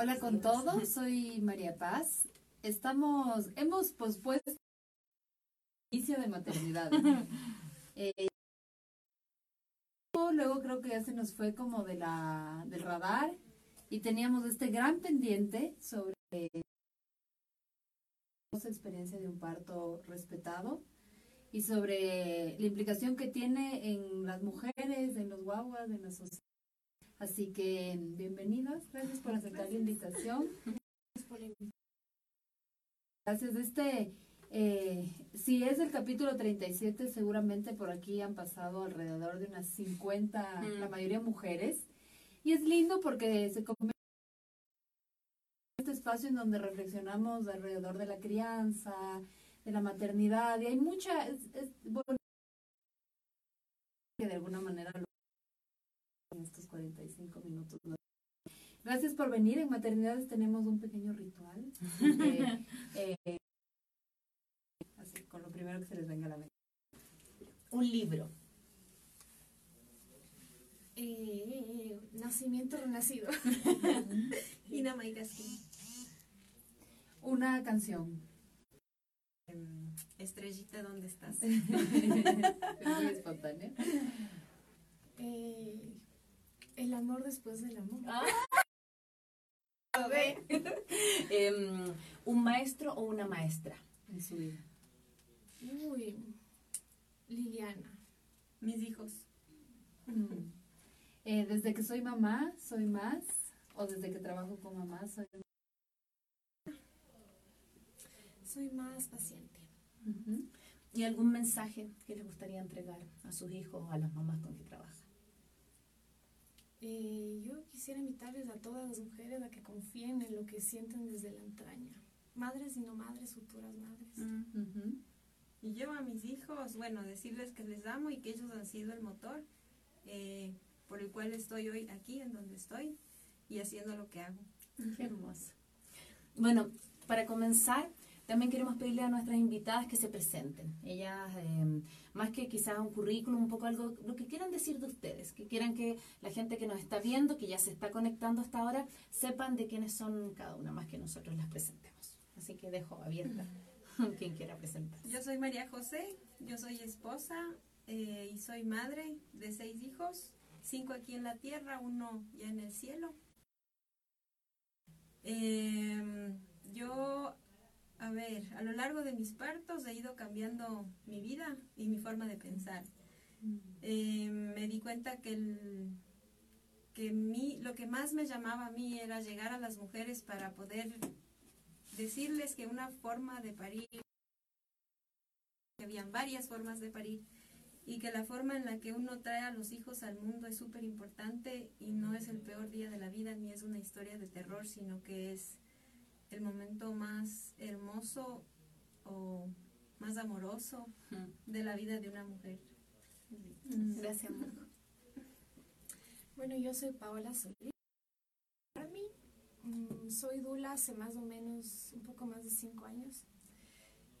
Hola con todos, soy María Paz. Estamos, hemos pospuesto el inicio de maternidad. Eh, luego creo que ya se nos fue como de la, del radar y teníamos este gran pendiente sobre la experiencia de un parto respetado y sobre la implicación que tiene en las mujeres, en los guaguas, en la sociedad. Así que bienvenidos, gracias por aceptar la invitación. Gracias. Este, eh, si es el capítulo 37, seguramente por aquí han pasado alrededor de unas 50, la mayoría mujeres. Y es lindo porque se convierte en este espacio en donde reflexionamos alrededor de la crianza, de la maternidad, y hay mucha, es, bueno, que de alguna manera en estos 45 minutos. Gracias por venir. En maternidades tenemos un pequeño ritual. Eh, así, con lo primero que se les venga a la mente. Un libro. Eh, nacimiento renacido. Ina Una canción. Em, estrellita, ¿dónde estás? es muy espontánea. Eh, el amor después del amor. Ah. Em, ¿Un maestro o una maestra en su vida? Uy, Liliana. Mis hijos. Mm. Eh, desde que soy mamá, soy más. O desde que trabajo con mamá, soy Soy más paciente. ¿Y algún mensaje que les gustaría entregar a sus hijos o a las mamás con que trabajan? Eh, yo quisiera invitarles a todas las mujeres a que confíen en lo que sienten desde la entraña. Madres y no madres, futuras madres. Mm. Y yo a mis hijos, bueno, decirles que les amo y que ellos han sido el motor eh, por el cual estoy hoy aquí, en donde estoy, y haciendo lo que hago. Qué hermoso. Bueno, para comenzar, también queremos pedirle a nuestras invitadas que se presenten. Ellas, em, más que quizás un currículum, un poco algo, lo que quieran decir de ustedes, que quieran que la gente que nos está viendo, que ya se está conectando hasta ahora, sepan de quiénes son cada una, más que nosotros las presentemos. Así que dejo abierta quien quiera presentar. Yo soy María José, yo soy esposa eh, y soy madre de seis hijos, cinco aquí en la tierra, uno ya en el cielo. Em, yo a ver, a lo largo de mis partos he ido cambiando mi vida y mi forma de pensar. Eh, me di cuenta que, el, que mi, lo que más me llamaba a mí era llegar a las mujeres para poder decirles que una forma de parir, que habían varias formas de parir, y que la forma en la que uno trae a los hijos al mundo es súper importante y no es el peor día de la vida ni es una historia de terror, sino que es el momento más hermoso o más amoroso de la vida de una mujer. Gracias, Bueno, yo soy Paola Solís. Para mí, mm, soy Dula hace más o menos un poco más de cinco años.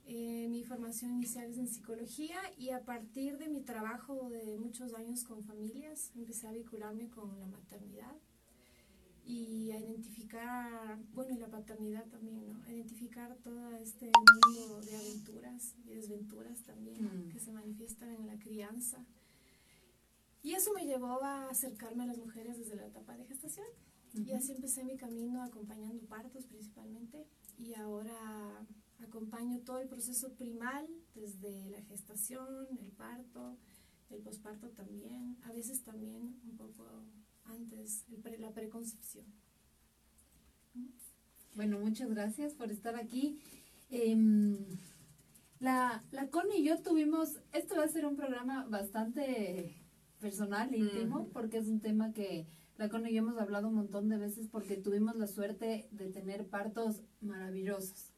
Eh, mi formación inicial es en psicología y a partir de mi trabajo de muchos años con familias empecé a vincularme con la maternidad y a identificar, bueno, y la paternidad también, ¿no? identificar todo este mundo de aventuras y desventuras también mm. que se manifiestan en la crianza. Y eso me llevó a acercarme a las mujeres desde la etapa de gestación. Y así empecé mi camino acompañando partos principalmente. Y ahora acompaño todo el proceso primal, desde la gestación, el parto, el posparto también, a veces también un poco antes, la preconcepción. Bueno, muchas gracias por estar aquí. Em, la, la Connie y yo tuvimos, esto va a ser un programa bastante personal, íntimo, porque es un tema que la Connie y yo hemos hablado un montón de veces porque tuvimos la suerte de tener partos maravillosos.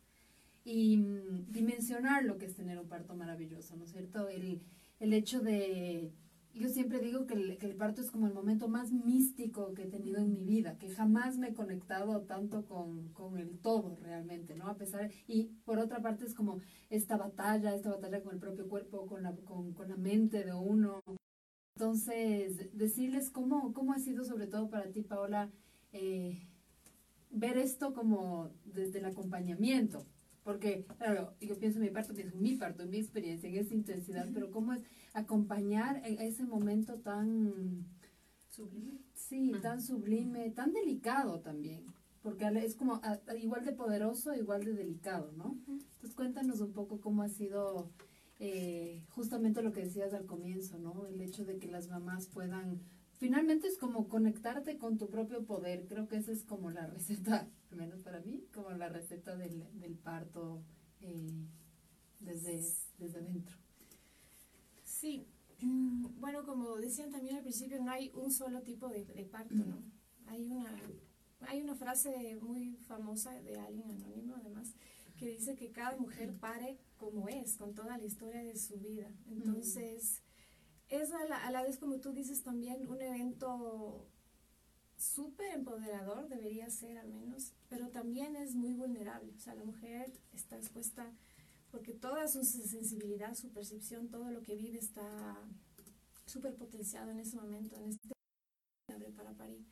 Y mm, dimensionar lo que es tener un parto maravilloso, ¿no es cierto? El, el hecho de yo siempre digo que el, parto es como el momento más místico que he tenido en mi vida, que jamás me he conectado tanto con, el todo realmente, ¿no? A pesar, y por otra parte es como esta batalla, esta batalla con el propio cuerpo, con la, con, la mente de uno. Entonces, decirles cómo, cómo ha sido sobre todo para ti, Paola, eh, ver esto como desde el acompañamiento. Porque, claro, yo pienso en mi parto, pienso en mi parto, en mi experiencia, en esa intensidad, pero cómo es acompañar ese momento tan Sublime. Sí, tan sublime, tan delicado también, porque es como a- a- igual de poderoso, igual de delicado, ¿no? Entonces cuéntanos un poco cómo ha sido eh, justamente lo que decías al comienzo, ¿no? El hecho de que las mamás puedan, finalmente es como conectarte con tu propio poder, creo que esa es como la receta, al menos para mí, como la receta del, del parto eh, desde, desde dentro. Sí, Mm, bueno, como decían también al principio, no hay un solo tipo de, de parto, ¿no? Hay una, hay una frase muy famosa de alguien anónimo, además, que dice que cada mujer pare como es, con toda la historia de su vida. Entonces, es a la, a la vez, como tú dices, también un evento súper empoderador, debería ser al menos, pero también es muy vulnerable. O sea, la mujer está expuesta porque toda su sensibilidad, su percepción, todo lo que vive está súper potenciado en ese momento, en este abre para parir.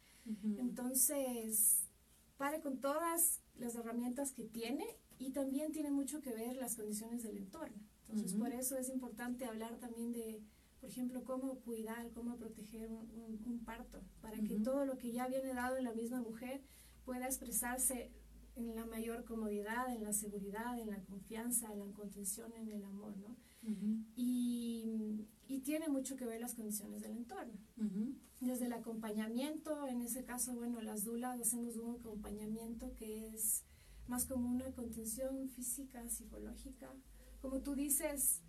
Entonces, pare con todas las herramientas que tiene y también tiene mucho que ver las condiciones del entorno. Entonces, por eso es importante hablar también de, por ejemplo, cómo cuidar, cómo proteger un, un- un parto, para que Ujú. todo lo que ya viene dado en la misma mujer pueda expresarse en la mayor comodidad, en la seguridad, en la confianza, en la contención, en el amor, ¿no? Ujú, Y, y tiene mucho que ver las condiciones del entorno. ujú, Desde el acompañamiento, en ese caso, bueno, las dulas hacemos un acompañamiento que es más como una contención física, psicológica. Como tú dices,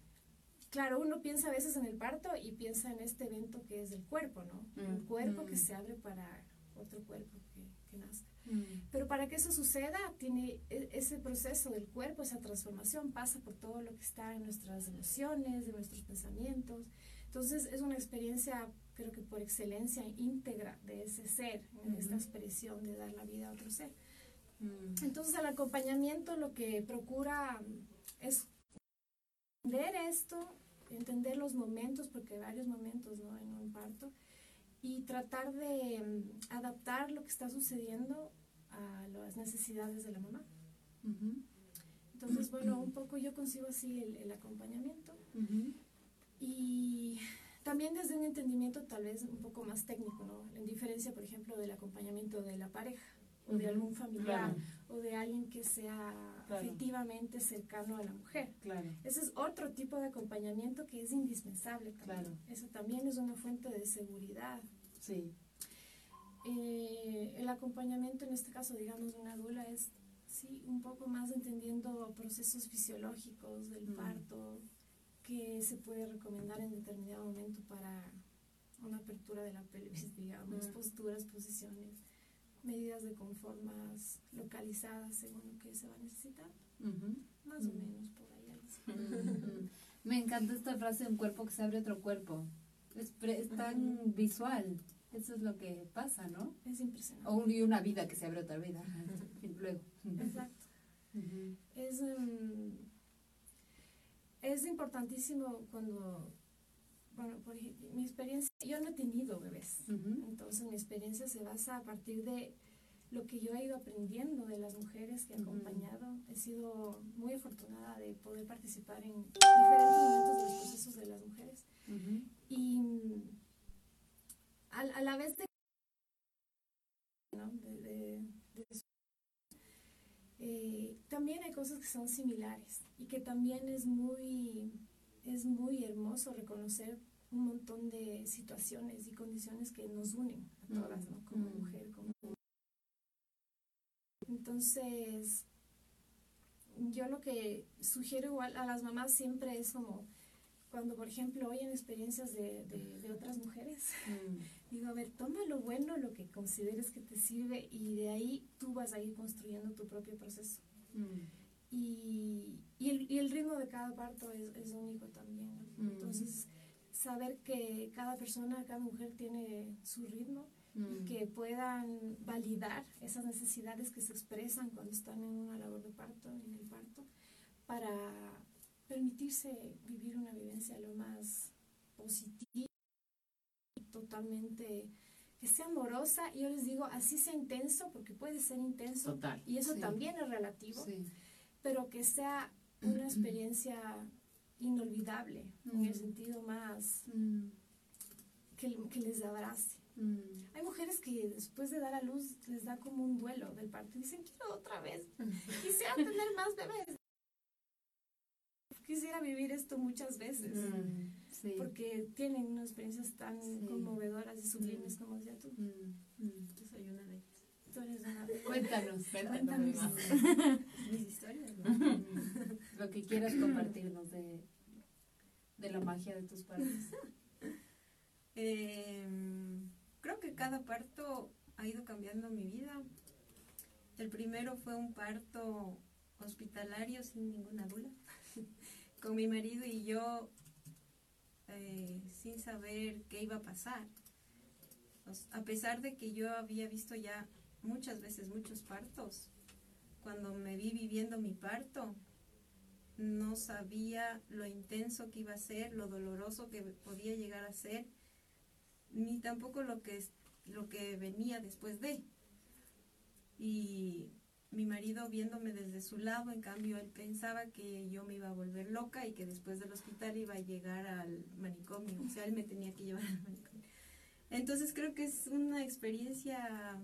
claro, uno piensa a veces en el parto y piensa en este evento que es el cuerpo, ¿no? Un Mm, cuerpo que mm. se abre para otro cuerpo que, que nazca. mm. Pero para que eso suceda, tiene e- ese proceso del cuerpo, esa transformación pasa por todo lo que está en nuestras emociones, de nuestros pensamientos. Entonces es una experiencia, creo que por excelencia, íntegra de ese ser, en esta expresión de dar la vida a otro ser. Mm. Entonces el acompañamiento lo que procura es entender esto, entender los momentos, porque hay varios momentos ¿no? en un parto, y tratar de mm, adaptar lo que está sucediendo a las necesidades de la mamá. Entonces, bueno, un poco yo consigo así el, el acompañamiento y también desde un entendimiento tal vez un poco más técnico, ¿no? En diferencia, por ejemplo, del acompañamiento de la pareja o de algún familiar claro. o de alguien que sea Claro. afectivamente cercano a la mujer. Claro. Ese es otro tipo de acompañamiento que es indispensable también. Claro. Eso también es una fuente de seguridad. Sí. Eh, el acompañamiento, en este caso, digamos, de una dula es, sí, un poco más entendiendo procesos fisiológicos del Mm. parto que se puede recomendar en determinado momento para una apertura de la pelvis, digamos, Mm. posturas, posiciones, medidas de confort más localizadas según lo que se va a necesitar, más o menos por ahí. algo. Me encanta esta frase de un cuerpo que se abre otro cuerpo. Es, pre- es tan visual. Eso es lo que pasa, ¿no? Es impresionante. O un- y una vida que se abre otra vida. Y luego. Exacto. Es, em, es importantísimo cuando, bueno, por ejemplo, mi experiencia, yo no he tenido bebés, entonces mi experiencia se basa a partir de lo que yo he ido aprendiendo de las mujeres que he acompañado. He sido muy afortunada de poder participar en diferentes momentos de los procesos de las mujeres. Y mm, a, a la vez de, ¿no? de, de- de- eh, también hay cosas que son similares y que también es muy, es muy hermoso reconocer un montón de situaciones y condiciones que nos unen a todas, ¿no? Como Mm. mujer, como entonces, yo lo que sugiero igual a las mamás siempre es como cuando, por ejemplo, oyen experiencias de, de, de otras mujeres, Mm. digo, a ver, toma lo bueno, lo que consideres que te sirve y de ahí tú vas a ir construyendo tu propio proceso. Mm. Y, y, el, y el ritmo de cada parto es, es único también. ¿no? Mm. Entonces, saber que cada persona, cada mujer tiene su ritmo y Mm. que puedan validar esas necesidades que se expresan cuando están en una labor de parto, en el parto, para permitirse vivir una vivencia lo más positiva y totalmente que sea amorosa, y yo les digo, así sea intenso, porque puede ser intenso, Total. y eso Sí. también es relativo, Sí. pero que sea una experiencia inolvidable, en el Mm. sentido más Mm, que, que les abrace. mm. Hay mujeres que después de dar a luz les da como un duelo del parto y dicen, quiero otra vez, quisiera tener más bebés. Quisiera vivir esto muchas veces, Mm, Sí. porque tienen unas experiencias tan Sí. conmovedoras y sublimes Mm. como decía tú. Mm, mm. Yo soy una de ellas. Tú eres una Cuéntanos, Cuéntanos cuéntanos más. Mis historias, ¿no? Lo que quieras compartirnos de, de la magia de tus partos. Em, creo que cada parto ha ido cambiando mi vida. El primero fue un parto hospitalario sin ninguna duda, con mi marido y yo eh, sin saber qué iba a pasar. A pesar de que yo había visto ya muchas veces muchos partos, cuando me vi viviendo mi parto, no sabía lo intenso que iba a ser, lo doloroso que podía llegar a ser ni tampoco lo que lo que venía después de. Y mi marido viéndome desde su lado, en cambio él pensaba que yo me iba a volver loca y que después del hospital iba a llegar al manicomio, o sea, él me tenía que llevar al manicomio. Entonces creo que es una experiencia,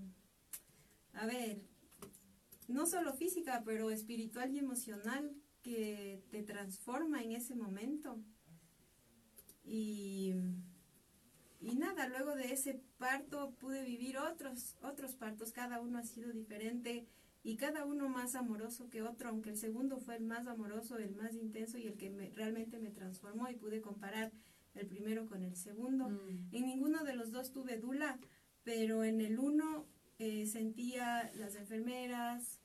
a ver, no solo física, pero espiritual y emocional que te transforma en ese momento. Y y nada, luego de ese parto pude vivir otros, otros partos, cada uno ha sido diferente y cada uno más amoroso que otro, aunque el segundo fue el más amoroso, el más intenso y el que me- realmente me transformó y pude comparar el primero con el segundo. Mm, En ninguno de los dos tuve dula, pero en el uno eh, sentía las enfermeras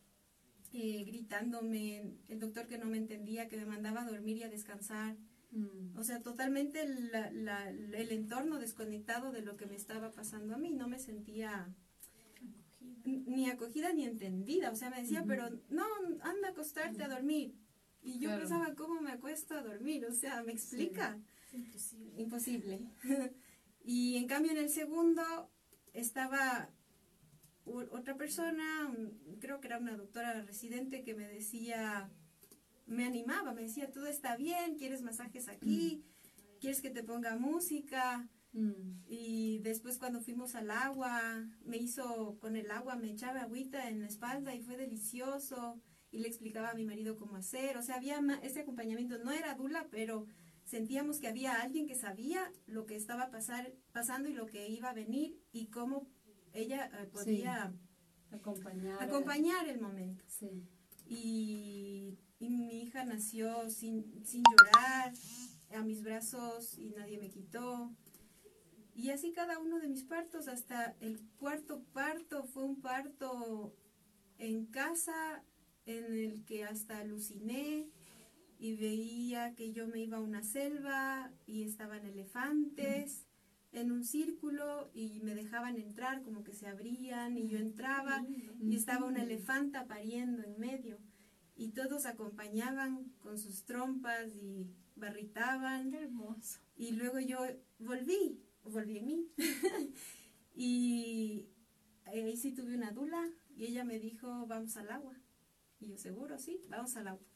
eh, gritándome, el doctor que no me entendía, que me mandaba a dormir y a descansar. mm, O sea, totalmente la- la- el entorno desconectado de lo que me estaba pasando a mí. No me sentía ni acogida ni entendida. O sea, me decía, pero no, anda a acostarte a dormir. Y yo Claro. pensaba, ¿cómo me acuesto a dormir? O sea, ¿me explica? Imposible. Imposible. y en cambio en el segundo estaba otra persona, un- creo que era una doctora residente que me decía, me animaba, me decía, todo está bien, quieres masajes aquí, quieres que te ponga música. mm, Y después cuando fuimos al agua, me hizo con el agua, me echaba agüita en la espalda y fue delicioso. Y le explicaba a mi marido cómo hacer. O sea, había ese acompañamiento. No era dula, pero sentíamos que había alguien que sabía lo que estaba pasar, pasando y lo que iba a venir y cómo ella eh, podía acompañar. acompañar el momento. Sí. Y, y mi hija nació sin, sin llorar, a mis brazos y nadie me quitó. Y así cada uno de mis partos, hasta el cuarto parto fue un parto en casa en el que hasta aluciné y veía que yo me iba a una selva y estaban elefantes en un círculo y me dejaban entrar como que se abrían y yo entraba y estaba una elefanta pariendo en medio. Y todos acompañaban con sus trompas y barritaban. Qué hermoso. y luego yo volví, volví en mí. Y ahí sí tuve una dula y ella me dijo vamos al agua y yo seguro sí, vamos al agua.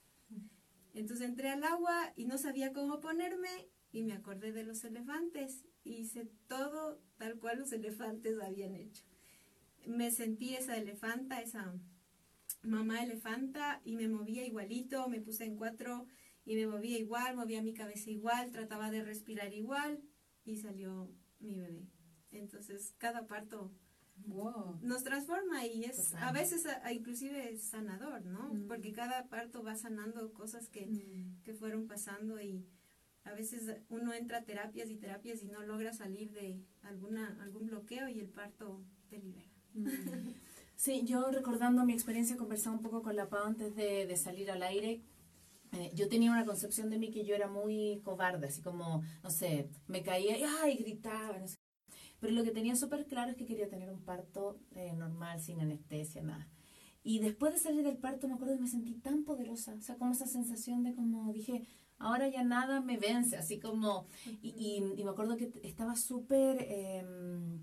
Entonces entré al agua y no sabía cómo ponerme y me acordé de los elefantes hice todo tal cual los elefantes habían hecho. Me sentí esa elefanta, esa mamá elefanta y me movía igualito, me puse en cuatro y me movía igual, movía mi cabeza igual, trataba de respirar igual y salió mi bebé. Entonces cada parto Wow. nos transforma y es Total. a veces a- inclusive es sanador, ¿no? Mm. Porque cada parto va sanando cosas que, Mm, que fueron pasando y a veces uno entra a terapias y terapias y no logra salir de alguna algún bloqueo y el parto te libera. mm, Sí, yo recordando mi experiencia, conversaba un poco con la Pau antes de, de salir al aire. Eh, yo tenía una concepción de mí que yo era muy cobarde, así como, no sé, me caía y ¡ay! gritaba, no sé. Pero lo que tenía súper claro es que quería tener un parto eh, normal, sin anestesia, nada. Y después de salir del parto me acuerdo que me sentí tan poderosa, o sea, como esa sensación de como dije, ahora ya nada me vence, así como, y, y- y me acuerdo que estaba súper... em,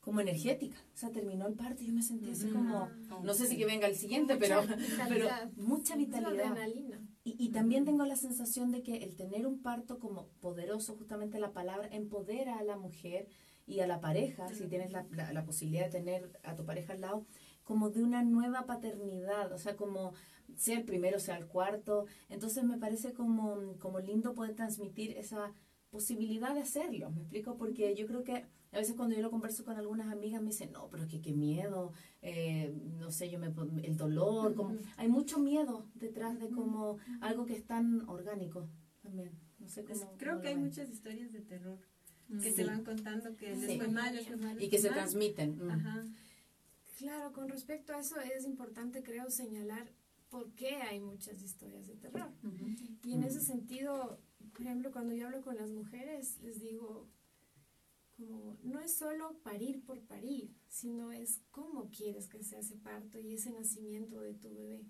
como energética. O sea, terminó el parto y yo me sentí así como, no sé si que venga el siguiente, pero, Mucha pero vitalidad. mucha vitalidad. adrenalina. Y, y también tengo la sensación de que el tener un parto como poderoso, justamente la palabra, empodera a la mujer y a la pareja, si tienes la, la- la posibilidad de tener a tu pareja al lado, como de una nueva paternidad, o sea, como sea el primero, sea el cuarto. Entonces me parece como, como lindo poder transmitir esa posibilidad de hacerlo, ¿me explico? Porque yo creo que a veces cuando yo lo converso con algunas amigas me dicen, no, pero es que qué miedo, eh, no sé, yo me el dolor, como, hay mucho miedo detrás de como algo que es tan orgánico también. No sé Pues cómo, creo cómo que hay ven. muchas historias de terror que Sí. te van contando que les Sí. fue mal, les fue mal. Y les que fue se mal. transmiten. mm. Ajá. Claro, con respecto a eso es importante, creo, señalar por qué hay muchas historias de terror. Y en ese sentido, por ejemplo, cuando yo hablo con las mujeres, les digo, como, no es solo parir por parir, sino es cómo quieres que sea ese parto y ese nacimiento de tu bebé.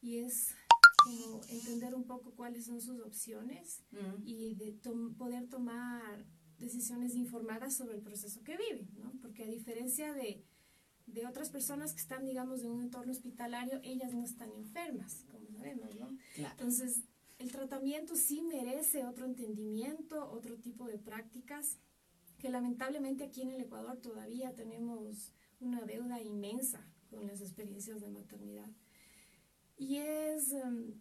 Y es como entender un poco cuáles son sus opciones y de tom- poder tomar decisiones informadas sobre el proceso que viven, ¿no? Porque a diferencia de, de otras personas que están, digamos, en un entorno hospitalario, ellas no están enfermas, como sabemos, ¿no? Claro. Entonces, el tratamiento sí merece otro entendimiento, otro tipo de prácticas, que lamentablemente aquí en el Ecuador todavía tenemos una deuda inmensa con las experiencias de maternidad. Y es em,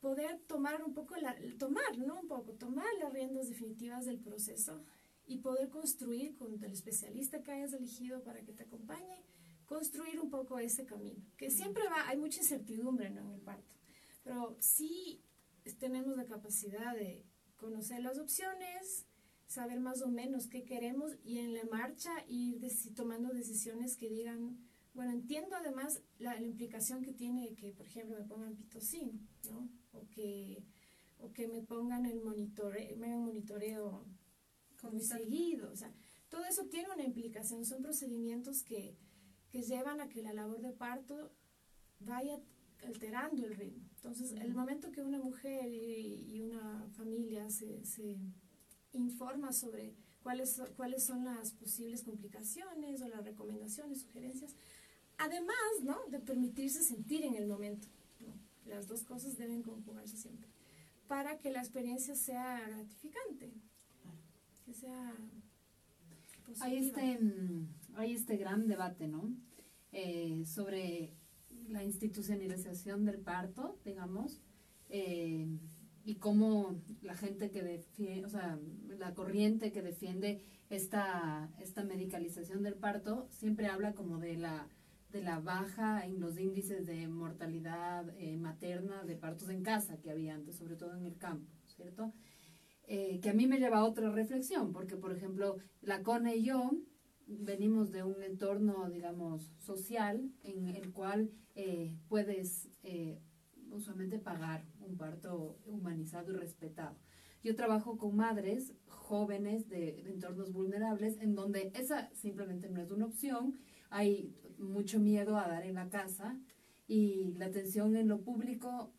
poder tomar un poco, la, tomar, ¿no? Un poco, tomar las riendas definitivas del proceso y poder construir con el especialista que hayas elegido para que te acompañe, construir un poco ese camino. Que siempre va, hay mucha incertidumbre ¿no? en el parto, pero sí tenemos la capacidad de conocer las opciones, saber más o menos qué queremos y en la marcha ir tomando decisiones que digan, bueno, entiendo además la, la implicación que tiene que, por ejemplo, me pongan pitocin, ¿no? O que, o que me pongan el monitoreo, me hagan monitoreo muy seguido. O sea, todo eso tiene una implicación. Son procedimientos que, que llevan a que la labor de parto vaya alterando el ritmo. Entonces, el momento que una mujer y, y una familia se, se informa sobre cuáles, cuáles son las posibles complicaciones o las recomendaciones, sugerencias, además ¿no? de permitirse sentir en el momento. ¿no? Las dos cosas deben conjugarse siempre para que la experiencia sea gratificante, Hay este, mm, hay este gran debate, ¿no? Eh, sobre la institucionalización del parto, digamos, eh, y cómo la gente que defiende, o sea, la corriente que defiende esta, esta medicalización del parto siempre habla como de la de la baja en los índices de mortalidad eh, materna de partos en casa que había antes, sobre todo en el campo, ¿cierto? Eh, que a mí me lleva a otra reflexión, porque por ejemplo, la CONE y yo venimos de un entorno, digamos, social en el cual eh, puedes eh, usualmente pagar un parto humanizado y respetado. Yo trabajo con madres jóvenes de, de entornos vulnerables en donde esa simplemente no es una opción, hay mucho miedo a dar en la casa y la atención en lo público,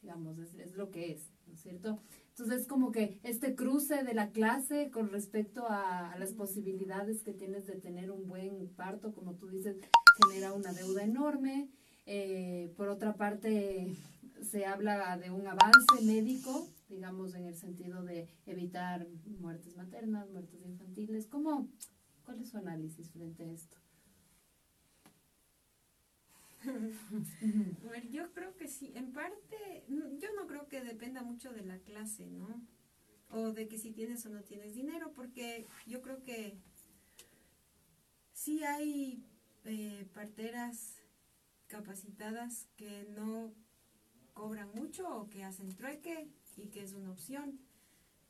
digamos, es, es lo que es, ¿no es cierto? Entonces, como que este cruce de la clase con respecto a, a, las posibilidades que tienes de tener un buen parto, como tú dices, genera una deuda enorme. Eh, por otra parte, se habla de un avance médico, digamos, en el sentido de evitar muertes maternas, muertes infantiles. ¿Cómo, ¿Cuál es su análisis frente a esto? A yo creo que sí, en parte, mm, yo no creo que dependa mucho de la clase, ¿no? O de que si tienes o no tienes dinero, porque yo creo que sí hay eh, parteras capacitadas que no cobran mucho o que hacen trueque y que es una opción.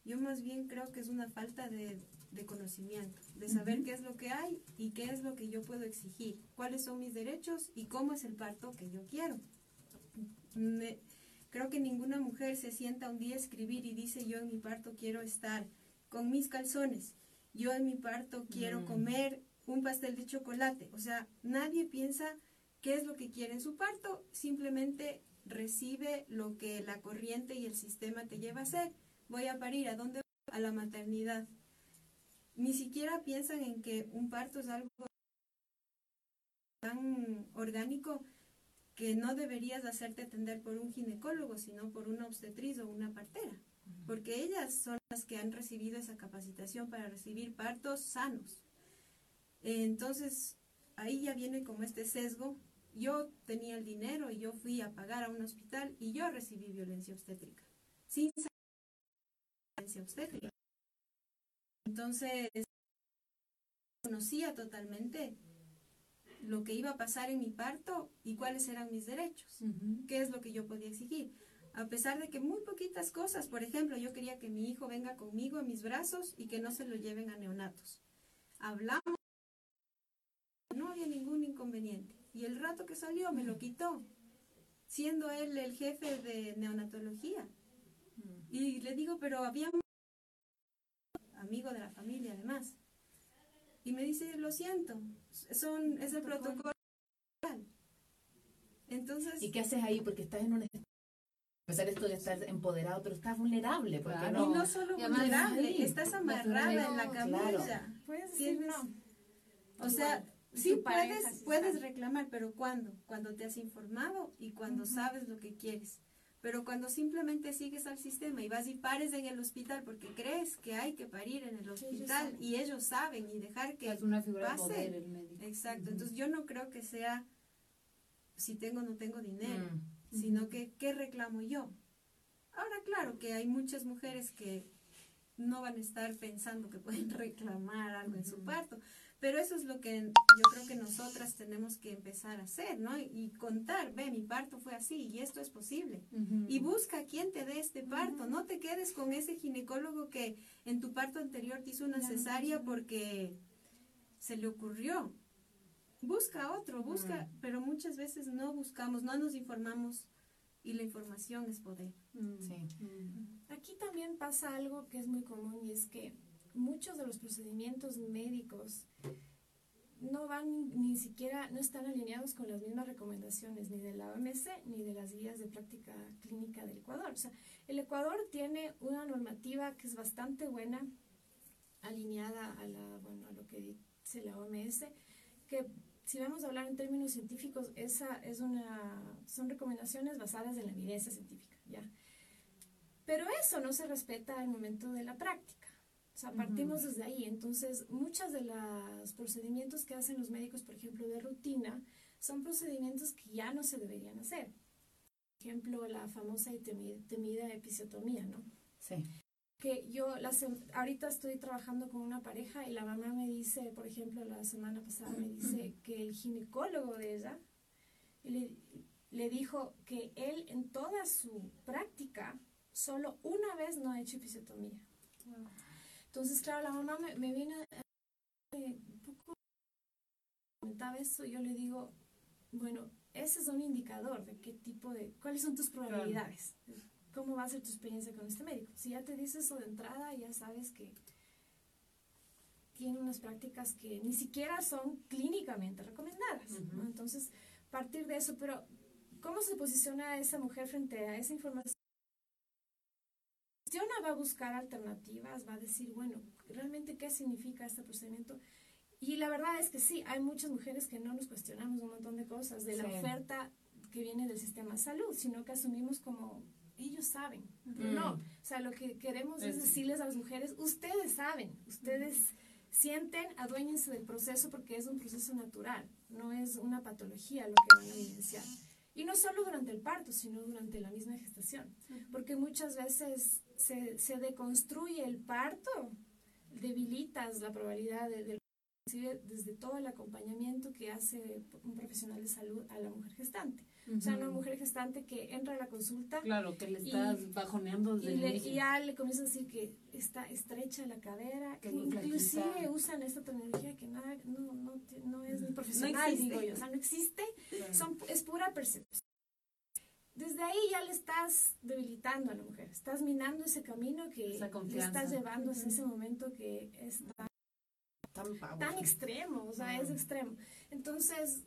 Yo más bien creo que es una falta de, de conocimiento, de saber qué es lo que hay y qué es lo que yo puedo exigir, cuáles son mis derechos y cómo es el parto que yo quiero. Me- creo que ninguna mujer se sienta un día a escribir y dice yo en mi parto quiero estar con mis calzones, yo en mi parto quiero Mm. comer un pastel de chocolate. O sea, nadie piensa qué es lo que quiere en su parto, simplemente recibe lo que la corriente y el sistema te lleva a hacer. Voy a parir, ¿a dónde? voy? A la maternidad. Ni siquiera piensan en que un parto es algo tan orgánico que no deberías hacerte atender por un ginecólogo, sino por una obstetriz o una partera, porque ellas son las que han recibido esa capacitación para recibir partos sanos. Entonces, ahí ya viene como este sesgo. Yo tenía el dinero y yo fui a pagar a un hospital y yo recibí violencia obstétrica, sin violencia obstétrica. Entonces, conocía totalmente lo que iba a pasar en mi parto y cuáles eran mis derechos, qué es lo que yo podía exigir. A pesar de que muy poquitas cosas, por ejemplo, yo quería que mi hijo venga conmigo en mis brazos y que no se lo lleven a neonatos. Hablamos, no había ningún inconveniente. Y el rato que salió me lo quitó, siendo él el jefe de neonatología. Y le digo, pero había un amigo de la familia además. Y me dice, lo siento, son, es el protocolo. Entonces... ¿Y qué haces ahí? Porque estás en un... A pesar de esto de estar empoderado, pero estás vulnerable. Porque no, y no solo vulnerable, estás amarrada en la camilla. Puedes decir no. O sea, sí puedes, puedes reclamar, pero ¿cuándo? Cuando te has informado y cuando sabes lo que quieres. Pero cuando simplemente sigues al sistema y vas y pares en el hospital porque crees que hay que parir en el hospital y ellos saben y dejar que es una figura pase. De poder el médico. Exacto. Entonces yo no creo que sea si tengo o no tengo dinero, mm. sino que qué reclamo yo. Ahora claro que hay muchas mujeres que no van a estar pensando que pueden reclamar algo en su parto, pero eso es lo que yo creo que nosotras tenemos que empezar a hacer, ¿no? Y contar, ve, mi parto fue así y esto es posible. Y busca a quien te dé este parto. No te quedes con ese ginecólogo que en tu parto anterior te hizo una cesárea porque se le ocurrió. Busca otro, busca, pero muchas veces no buscamos, no nos informamos y la información es poder. Sí. Aquí también pasa algo que es muy común y es que muchos de los procedimientos médicos no van ni siquiera, no están alineados con las mismas recomendaciones ni de la OMS ni de las guías de práctica clínica del Ecuador. O sea, el Ecuador tiene una normativa que es bastante buena, alineada a, la, bueno, a lo que dice la OMS, que si vamos a hablar en términos científicos, esa es una, son recomendaciones basadas en la evidencia científica, ¿ya? Pero eso no se respeta al momento de la práctica. O sea, partimos desde ahí. Entonces, muchos de los procedimientos que hacen los médicos, por ejemplo, de rutina, son procedimientos que ya no se deberían hacer. Por ejemplo, la famosa y temida, episiotomía, ¿no? Sí. Que yo ahorita estoy trabajando con una pareja y la mamá me dice, por ejemplo, la semana pasada me dice que el ginecólogo de ella le, le dijo que él en toda su práctica solo una vez no ha hecho episiotomía. Entonces, claro, la mamá me, viene eh, un poco comentaba eso yo le digo, bueno, ese es un indicador de qué tipo de, cuáles son tus probabilidades, cómo va a ser tu experiencia con este médico. Si ya te dice eso de entrada, ya sabes que tiene unas prácticas que ni siquiera son clínicamente recomendadas. Entonces, partir de eso, pero ¿cómo se posiciona esa mujer frente a esa información? Va a buscar alternativas, va a decir, bueno, realmente qué significa este procedimiento. Y la verdad es que sí, hay muchas mujeres que no nos cuestionamos un montón de cosas de la oferta que viene del sistema de salud, sino que asumimos como ellos saben. no, o sea, lo que queremos es, decirles a las mujeres, ustedes saben, ustedes sienten, aduéñense del proceso porque es un proceso natural, no es una patología lo que van a evidenciar. Y no solo durante el parto, sino durante la misma gestación. Porque muchas veces se, se deconstruye el parto, debilitas la probabilidad de, de desde todo el acompañamiento que hace un profesional de salud a la mujer gestante. O sea, una mujer gestante que entra a la consulta. Claro, que le estás bajoneando desde y, y ya le comienza a decir que está estrecha la cadera, que, inclusive usan esta tecnología que nada, no, no, no es ni profesional, digo yo. O sea, no existe, son, es pura percepción. Desde ahí ya le estás debilitando a la mujer, estás minando ese camino que le estás llevando a ese momento que es tan, tan extremo, o sea, es extremo. Entonces,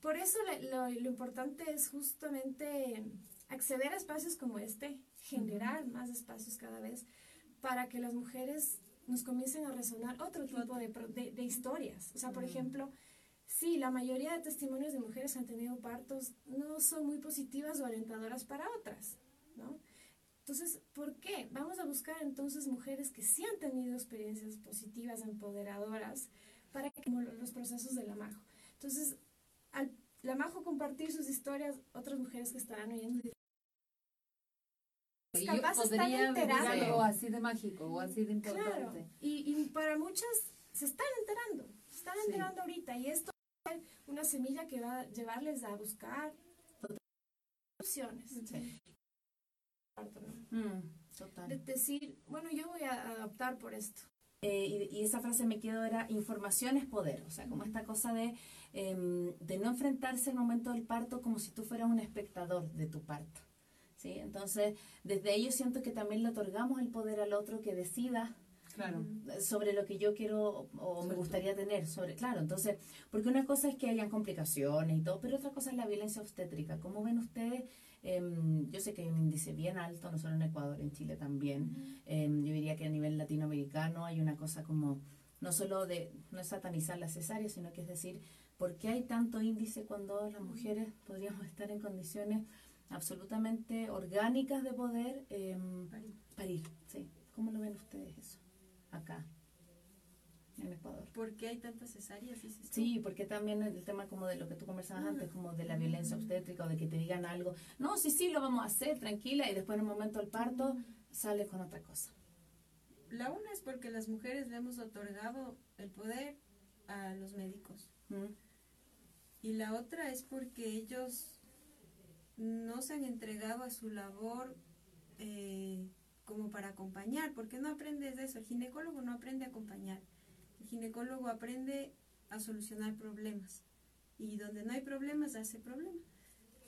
por eso lo, lo, importante es justamente acceder a espacios como este, generar más espacios cada vez para que las mujeres nos comiencen a resonar otro tipo de, de historias. O sea, por ejemplo, sí, la mayoría de testimonios de mujeres que han tenido partos no son muy positivas o alentadoras para otras, ¿no? Entonces, ¿por qué? Vamos a buscar entonces mujeres que sí han tenido experiencias positivas, empoderadoras, para que como los procesos de la Majo. Entonces, al la Majo compartir sus historias, otras mujeres que estarán oyendo capaz yo están podría enterando. algo así de mágico o así de Claro, importante. y, y para muchas se están enterando, se están Sí. enterando ahorita y esto una semilla que va a llevarles a buscar opciones. Sí. Mm, total. De decir, bueno, yo voy a adoptar por esto. Eh, y, y esa frase me quedó era información es poder, o sea, como esta cosa de, em, de no enfrentarse al momento del parto como si tú fueras un espectador de tu parto. ¿sí? Entonces, desde ello siento que también le otorgamos el poder al otro que decida Claro. sobre lo que yo quiero o, o me gustaría tener sobre claro entonces porque una cosa es que hayan complicaciones y todo pero otra cosa es la violencia obstétrica. Cómo ven ustedes Em, yo sé que hay un índice bien alto no solo en Ecuador en Chile también. Em, yo diría que a nivel latinoamericano hay una cosa como no solo de no es satanizar la cesárea sino que es decir ¿por qué hay tanto índice cuando las mujeres podríamos estar en condiciones absolutamente orgánicas de poder em, Parir. parir sí. ¿cómo lo ven ustedes eso acá en Ecuador ¿Por qué hay tantas cesáreas? Sí, porque también el tema como de lo que tú conversabas antes, como de la violencia obstétrica o de que te digan algo, no, sí, sí, lo vamos a hacer, tranquila, y después en el momento del parto sale con otra cosa. La una es porque las mujeres le hemos otorgado el poder a los médicos. ¿Mm? Y la otra es porque ellos no se han entregado a su labor eh, como para acompañar, porque no aprendes de eso. El ginecólogo no aprende a acompañar. El ginecólogo aprende a solucionar problemas. Y donde no hay problemas, hace problema.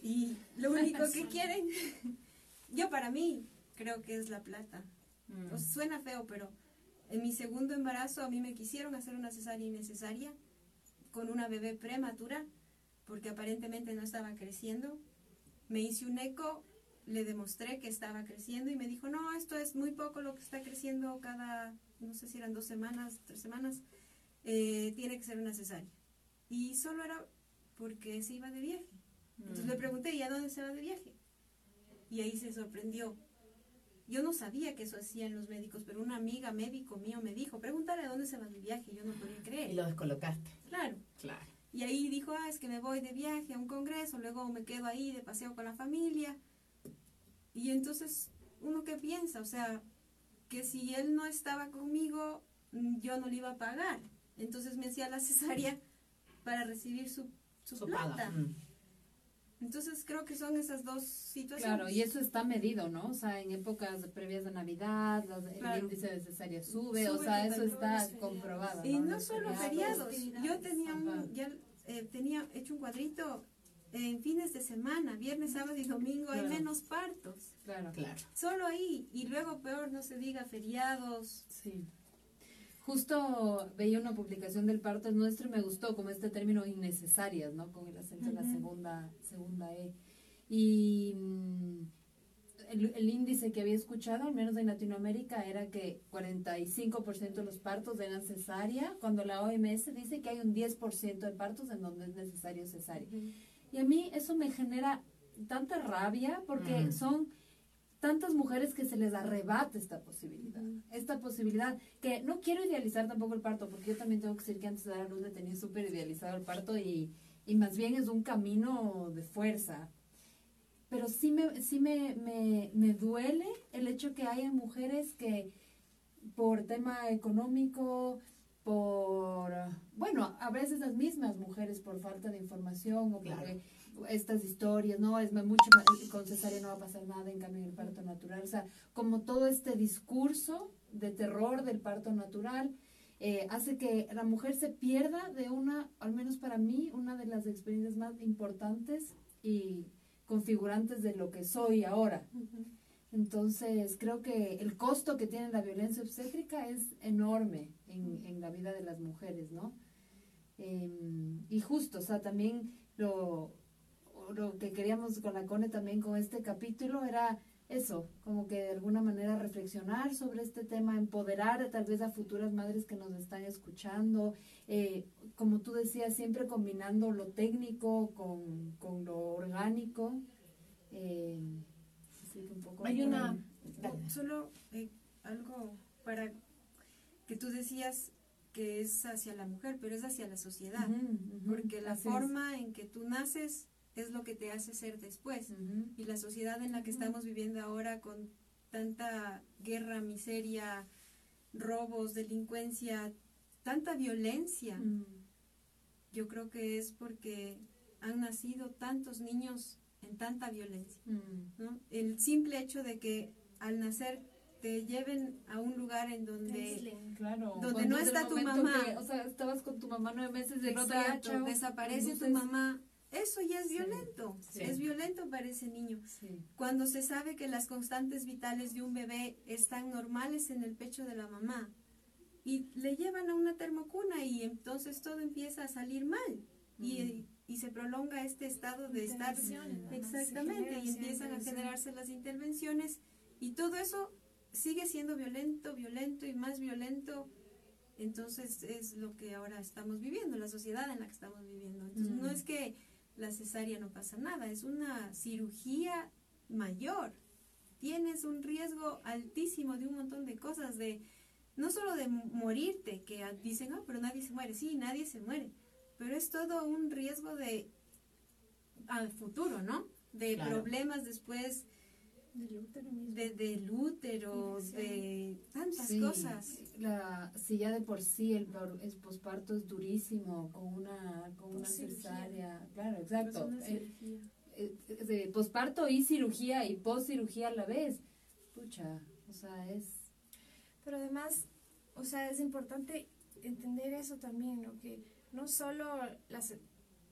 Y lo único que quieren, yo para mí creo que es la plata. Mm. Suena feo, pero en mi segundo embarazo a mí me quisieron hacer una cesárea innecesaria con una bebé prematura porque aparentemente no estaba creciendo. Me hice un eco, le demostré que estaba creciendo y me dijo, no, esto es muy poco lo que está creciendo cada, no sé si eran dos semanas, tres semanas, eh, tiene que ser una cesárea. Y solo era porque se iba de viaje. Entonces le pregunté, ¿y a dónde se va de viaje? Y ahí se sorprendió. Yo no sabía que eso hacían los médicos, pero una amiga médico mío me dijo, pregúntale a dónde se va de viaje. Yo no podía Y creer. lo descolocaste. Claro. Claro. Y ahí dijo, ah, es que me voy de viaje a un congreso, luego me quedo ahí de paseo con la familia. Y entonces, ¿uno qué piensa? O sea, que si él no estaba conmigo, yo no le iba a pagar. Entonces me hacía la cesárea para recibir su, su, Su plata. paga. Mm. Entonces creo que son esas dos situaciones. Claro, y eso está medido, ¿no? O sea, en épocas previas de Navidad, las- Claro. el índice de cesárea sube, o sea, eso está los comprobado. Y no Los solo feriados. Yo tenía un, ya eh, tenía hecho un cuadrito en fines de semana, viernes, sábado y domingo hay Claro. menos partos. Claro. Claro. Solo ahí. Y luego peor, no se diga feriados. Sí. Justo veía una publicación del parto es nuestro y me gustó como este término innecesarias, ¿no? Con el acento en la Ujú. segunda, segunda E. Y mm, el, el índice que había escuchado, al menos en Latinoamérica, era que 45% de los partos eran cesárea, cuando la OMS dice que hay un 10% de partos en donde es necesario cesárea. Y a mí eso me genera tanta rabia porque Mm. son tantas mujeres que se les arrebata esta posibilidad. Esta posibilidad que no quiero idealizar tampoco el parto, porque yo también tengo que decir que antes de dar a luz le tenía súper idealizado el parto y, y más bien es un camino de fuerza. Pero sí me, sí me, me, me duele el hecho que haya mujeres que por tema económico, por, bueno, a veces las mismas mujeres por falta de información o Claro. porque estas historias, no, es mucho más, con cesárea no va a pasar nada, en cambio en el parto natural, o sea, como todo este discurso de terror del parto natural, eh, hace que la mujer se pierda de una, al menos para mí, una de las experiencias más importantes y configurantes de lo que soy ahora. Entonces, creo que el costo que tiene la violencia obstétrica es enorme en, en la vida de las mujeres, ¿no? Em, y justo, o sea, también lo, lo que queríamos con la CONE también con este capítulo era eso, como que de alguna manera reflexionar sobre este tema, empoderar tal vez a futuras madres que nos están escuchando, eh, como tú decías, siempre combinando lo técnico con, con lo orgánico. Eh, un poco Hay una... Solo eh, algo para que tú decías que es hacia la mujer, pero es hacia la sociedad, porque la forma en que tú naces es lo que te hace ser después. Y la sociedad en la que estamos viviendo ahora con tanta guerra, miseria, robos, delincuencia, tanta violencia, yo creo que es porque han nacido tantos niños en tanta violencia. El simple hecho de que al nacer te lleven a un lugar en donde, donde no está tu mamá. o sea, estabas con tu mamá nueve meses de Exacto, desaparece tu mamá. Eso ya es violento, es violento para ese niño. Cuando se sabe que las constantes vitales de un bebé están normales en el pecho de la mamá y le llevan a una termocuna y entonces todo empieza a salir mal y, y, se prolonga este estado de estar exactamente y empiezan a generarse las intervenciones y todo eso sigue siendo violento, violento y más violento. Entonces es lo que ahora estamos viviendo, la sociedad en la que estamos viviendo. Entonces no es que la cesárea no pasa nada, es una cirugía mayor. Tienes un riesgo altísimo de un montón de cosas, de no solo de morirte, que dicen, ah, pero nadie se muere, sí, nadie se muere, pero es todo un riesgo de al futuro, ¿no? De problemas después del útero, de, del útero, de tantas cosas. La, si ya de por sí el, el posparto es durísimo, con una, con una cesárea, claro, exacto. Eh, eh, posparto y cirugía y post cirugía a la vez. Pucha, o sea, es... Pero además, o sea, es importante entender eso también, ¿no? Que no solo las...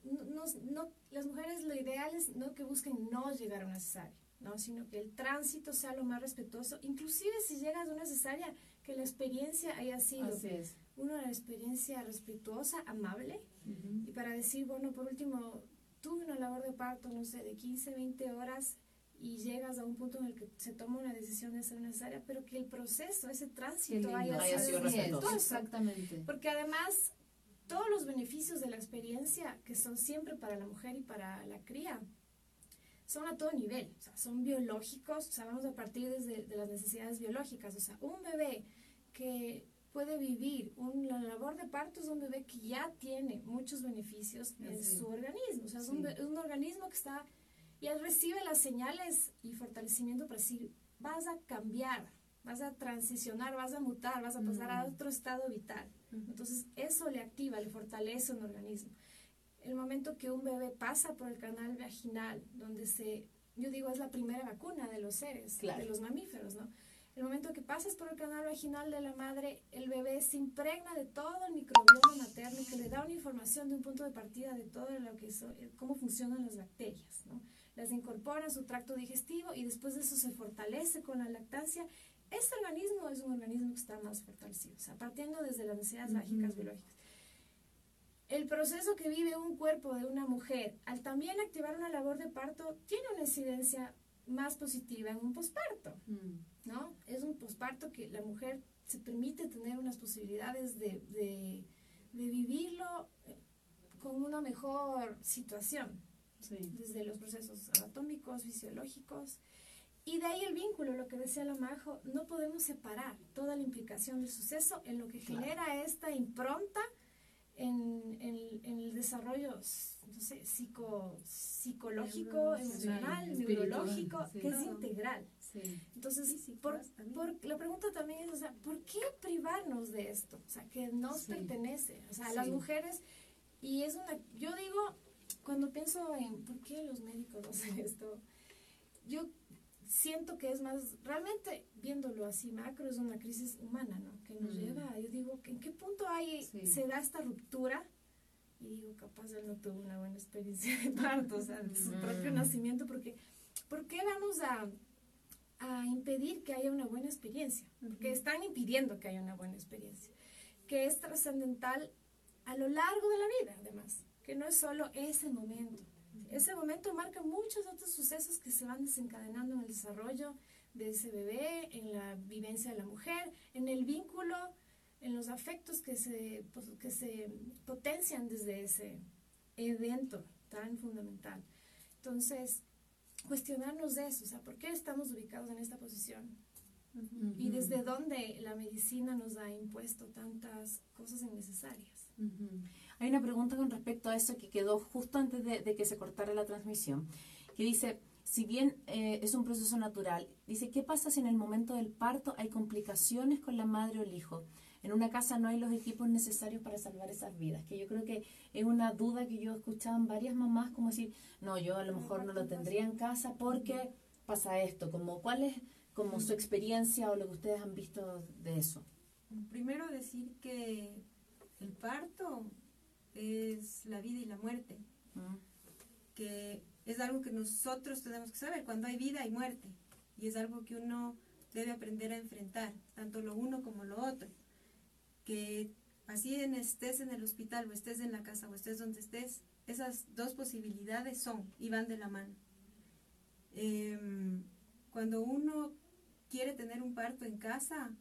No, no, las mujeres lo ideal es no que busquen no llegar a una cesárea ¿no? sino que el tránsito sea lo más respetuoso, inclusive si llegas a una cesárea, que la experiencia haya sido una experiencia respetuosa, amable, y para decir, bueno, por último, tuve una labor de parto, no sé, de 15, 20 horas, y llegas a un punto en el que se toma una decisión de hacer una cesárea, pero que el proceso, ese tránsito haya, sido respetuoso. Exactamente. Porque además, todos los beneficios de la experiencia, que son siempre para la mujer y para la cría, son a todo nivel, o sea, son biológicos, o sea, vamos a partir desde de las necesidades biológicas, o sea, un bebé que puede vivir, un, la labor de parto es un bebé que ya tiene muchos beneficios en su organismo, o sea, es un, un, organismo que está, ya recibe las señales y fortalecimiento para decir, vas a cambiar, vas a transicionar, vas a mutar, vas a pasar a mm. otro estado vital. Entonces, eso le activa, le fortalece un organismo el momento que un bebé pasa por el canal vaginal, donde se, yo digo, es la primera vacuna de los seres, de los mamíferos, ¿no? El momento que pasas por el canal vaginal de la madre, el bebé se impregna de todo el microbioma materno que le da una información de un punto de partida de todo lo que es, eh, cómo funcionan las bacterias, ¿no? Las incorpora a su tracto digestivo y después de eso se fortalece con la lactancia. Este organismo es un organismo que está más fortalecido, o sea, partiendo desde las necesidades básicas biológicas. El proceso que vive un cuerpo de una mujer al también activar una labor de parto tiene una incidencia más positiva en un posparto, mm. ¿no? Es un posparto que la mujer se permite tener unas posibilidades de, de, vivirlo eh, con una mejor situación, desde los procesos anatómicos, fisiológicos, y de ahí el vínculo, lo que decía la Majo, no podemos separar toda la implicación del suceso en lo que genera esta impronta en, el desarrollo no sé, psico, psicológico, emocional, neurológico, que es integral. Entonces, por, la pregunta también es, o sea, ¿por qué privarnos de esto? O sea, que nos pertenece. O sea, las mujeres, y es una, yo digo, cuando pienso en por qué los médicos hacen esto, yo siento que es más, realmente viéndolo así macro, es una crisis humana, ¿no? Que nos mm. lleva, yo digo, ¿en qué punto hay, se da esta ruptura? Y digo, capaz él no tuvo una buena experiencia de parto, o sea, de su mm. propio nacimiento, porque ¿por qué vamos a, a impedir que haya una buena experiencia? Porque están impidiendo que haya una buena experiencia, que es trascendental a lo largo de la vida, además, que no es solo ese momento Ese momento marca muchos otros sucesos que se van desencadenando en el desarrollo de ese bebé, en la vivencia de la mujer, en el vínculo, en los afectos que se, pues, que se potencian desde ese evento tan fundamental. Entonces, cuestionarnos de eso, o sea, ¿por qué estamos ubicados en esta posición? Y desde dónde la medicina nos ha impuesto tantas cosas innecesarias. Hay una pregunta con respecto a eso que quedó justo antes de, que se cortara la transmisión, que dice, si bien eh, es un proceso natural, dice, ¿qué pasa si en el momento del parto hay complicaciones con la madre o el hijo? En una casa no hay los equipos necesarios para salvar esas vidas, que yo creo que es una duda que yo he escuchado en varias mamás, como decir, no, yo a lo mejor no lo tendría en casa porque pasa esto, como cuál es como su experiencia o lo que ustedes han visto de eso. Primero decir que el parto es la vida y la muerte, que es algo que nosotros tenemos que saber, cuando hay vida hay muerte, y es algo que uno debe aprender a enfrentar, tanto lo uno como lo otro, que así en estés en el hospital o estés en la casa o estés donde estés, esas dos posibilidades son y van de la mano. Em, cuando uno quiere tener un parto en casa,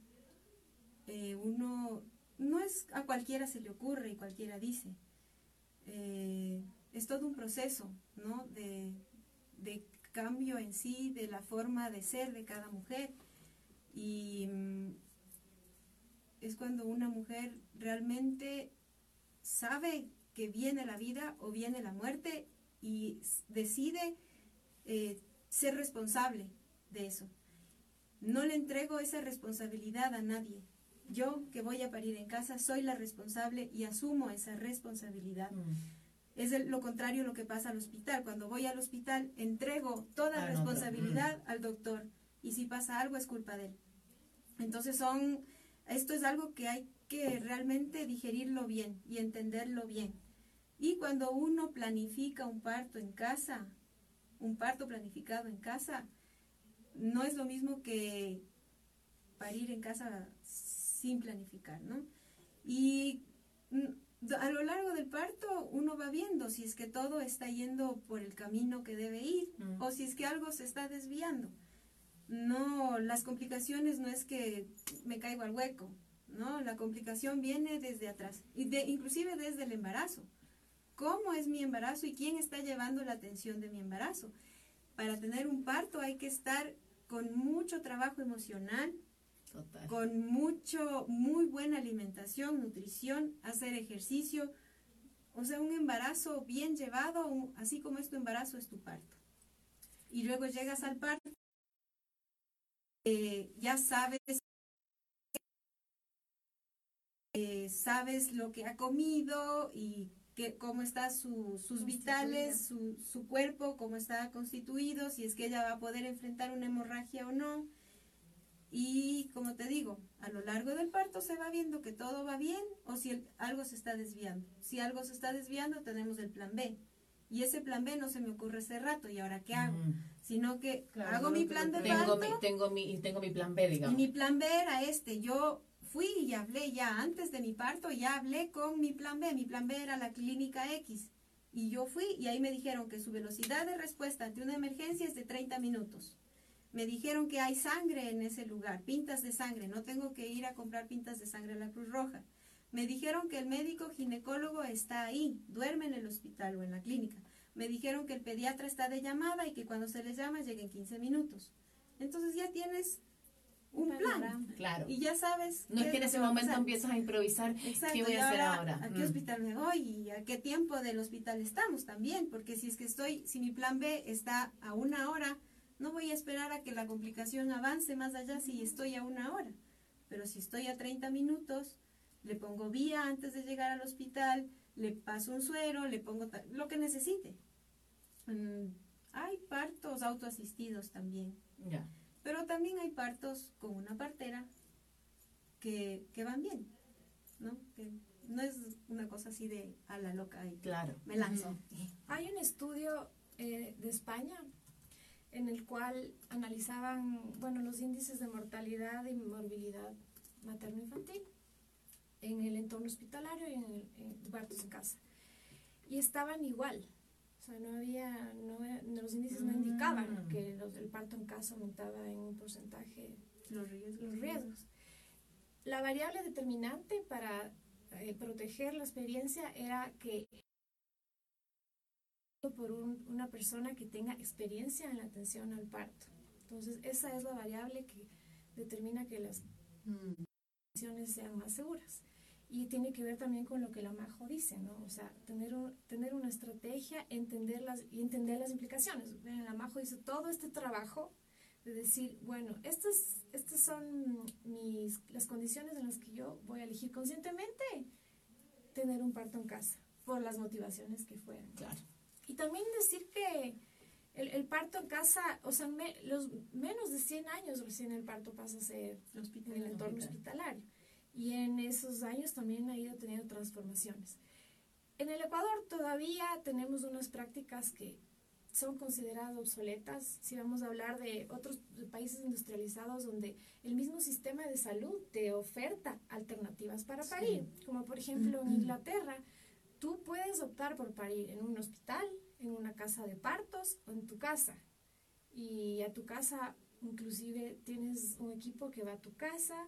eh, uno no es a cualquiera se le ocurre y cualquiera dice. Eh, es todo un proceso, ¿no? De, de, cambio en sí, de la forma de ser de cada mujer. Y mm, es cuando una mujer realmente sabe que viene la vida o viene la muerte y decide eh, ser responsable de eso. No le entrego esa responsabilidad a nadie. Yo que voy a parir en casa soy la responsable y asumo esa responsabilidad. Mm. Es lo contrario lo que pasa al hospital. Cuando voy al hospital entrego toda ah, responsabilidad mm. al doctor y si pasa algo es culpa de él. Entonces son, esto es algo que hay que realmente digerirlo bien y entenderlo bien. Y cuando uno planifica un parto en casa, un parto planificado en casa, no es lo mismo que parir en casa sin planificar, ¿no? Y mm, a lo largo del parto uno va viendo si es que todo está yendo por el camino que debe ir mm. o si es que algo se está desviando. No, las complicaciones no es que me caigo al hueco, ¿no? La complicación viene desde atrás, y de, inclusive desde el embarazo. ¿Cómo es mi embarazo y quién está llevando la atención de mi embarazo? Para tener un parto hay que estar con mucho trabajo emocional, con mucho, muy buena alimentación, nutrición, hacer ejercicio. O sea, un embarazo bien llevado, así como es tu embarazo, es tu parto. Y luego llegas al parto, eh, ya sabes, eh, sabes lo que ha comido y que, cómo están sus vitales, su, su cuerpo, cómo está constituido, si es que ella va a poder enfrentar una hemorragia o no y como te digo, a lo largo del parto se va viendo que todo va bien o si algo se está desviando. Si algo se está desviando, tenemos el plan B. Y ese plan B no se me ocurre ese rato. ¿Y ahora qué hago? Sino que hago mi plan de tengo Mi, tengo, mi, tengo mi plan B, digamos. Y mi plan B era este. Yo fui y hablé ya antes de mi parto, ya hablé con mi plan B. Mi plan B era la clínica X. Y yo fui y ahí me dijeron que su velocidad de respuesta ante una emergencia es de 30 minutos. Me dijeron que hay sangre en ese lugar, pintas de sangre, no tengo que ir a comprar pintas de sangre a la Cruz Roja. Me dijeron que el médico ginecólogo está ahí, duerme en el hospital o en la clínica. Me dijeron que el pediatra está de llamada y que cuando se les llama lleguen 15 minutos. Entonces ya tienes un plan. Claro. Y ya sabes. No es que en ese momento empiezas a improvisar qué voy a hacer ahora. ¿A qué mm. hospital me voy? ¿Y a qué tiempo del hospital estamos también? Porque si es que estoy, si mi plan B está a una hora, no voy a esperar a que la complicación avance más allá si estoy a una hora. Pero si estoy a 30 minutos, le pongo vía antes de llegar al hospital, le paso un suero, le pongo lo que necesite. Mm, hay partos autoasistidos también. Pero también hay partos con una partera que, van bien, ¿no? Que no es una cosa así de a la loca y claro. me lanzo. Hay un estudio eh, de España en el cual analizaban bueno, los índices de mortalidad y morbilidad materno-infantil en el entorno hospitalario y en, el, partos en casa. Y estaban igual. O sea, no había, no era- los índices no indicaban que los- el parto en casa aumentaba en un porcentaje Los riesgos. los riesgos. La variable determinante para eh, proteger la experiencia era que por un- una persona que tenga experiencia en la atención al parto. Entonces, esa es la variable que determina que las decisiones sean más seguras. Y tiene que ver también con lo que la Majo dice, ¿no? O sea, tener, un- tener una estrategia, entenderlas y entender las implicaciones. La Majo dice todo este trabajo de decir, bueno, estas, estas son mis, las condiciones en las que yo voy a elegir conscientemente tener un parto en casa, por las motivaciones que fueran. Claro. Y también decir que el, el parto en casa, o sea, me- los menos de 100 años recién el parto pasa a ser en el entorno hospitalario. Y en esos años también ha ido teniendo transformaciones. En el Ecuador todavía tenemos unas prácticas que son consideradas obsoletas. Si vamos a hablar de otros países industrializados donde el mismo sistema de salud te oferta alternativas para Sí. parir, como por ejemplo en Inglaterra, tú puedes optar por parir en un hospital, en una casa de partos o en tu casa. Y a tu casa inclusive tienes un equipo que va a tu casa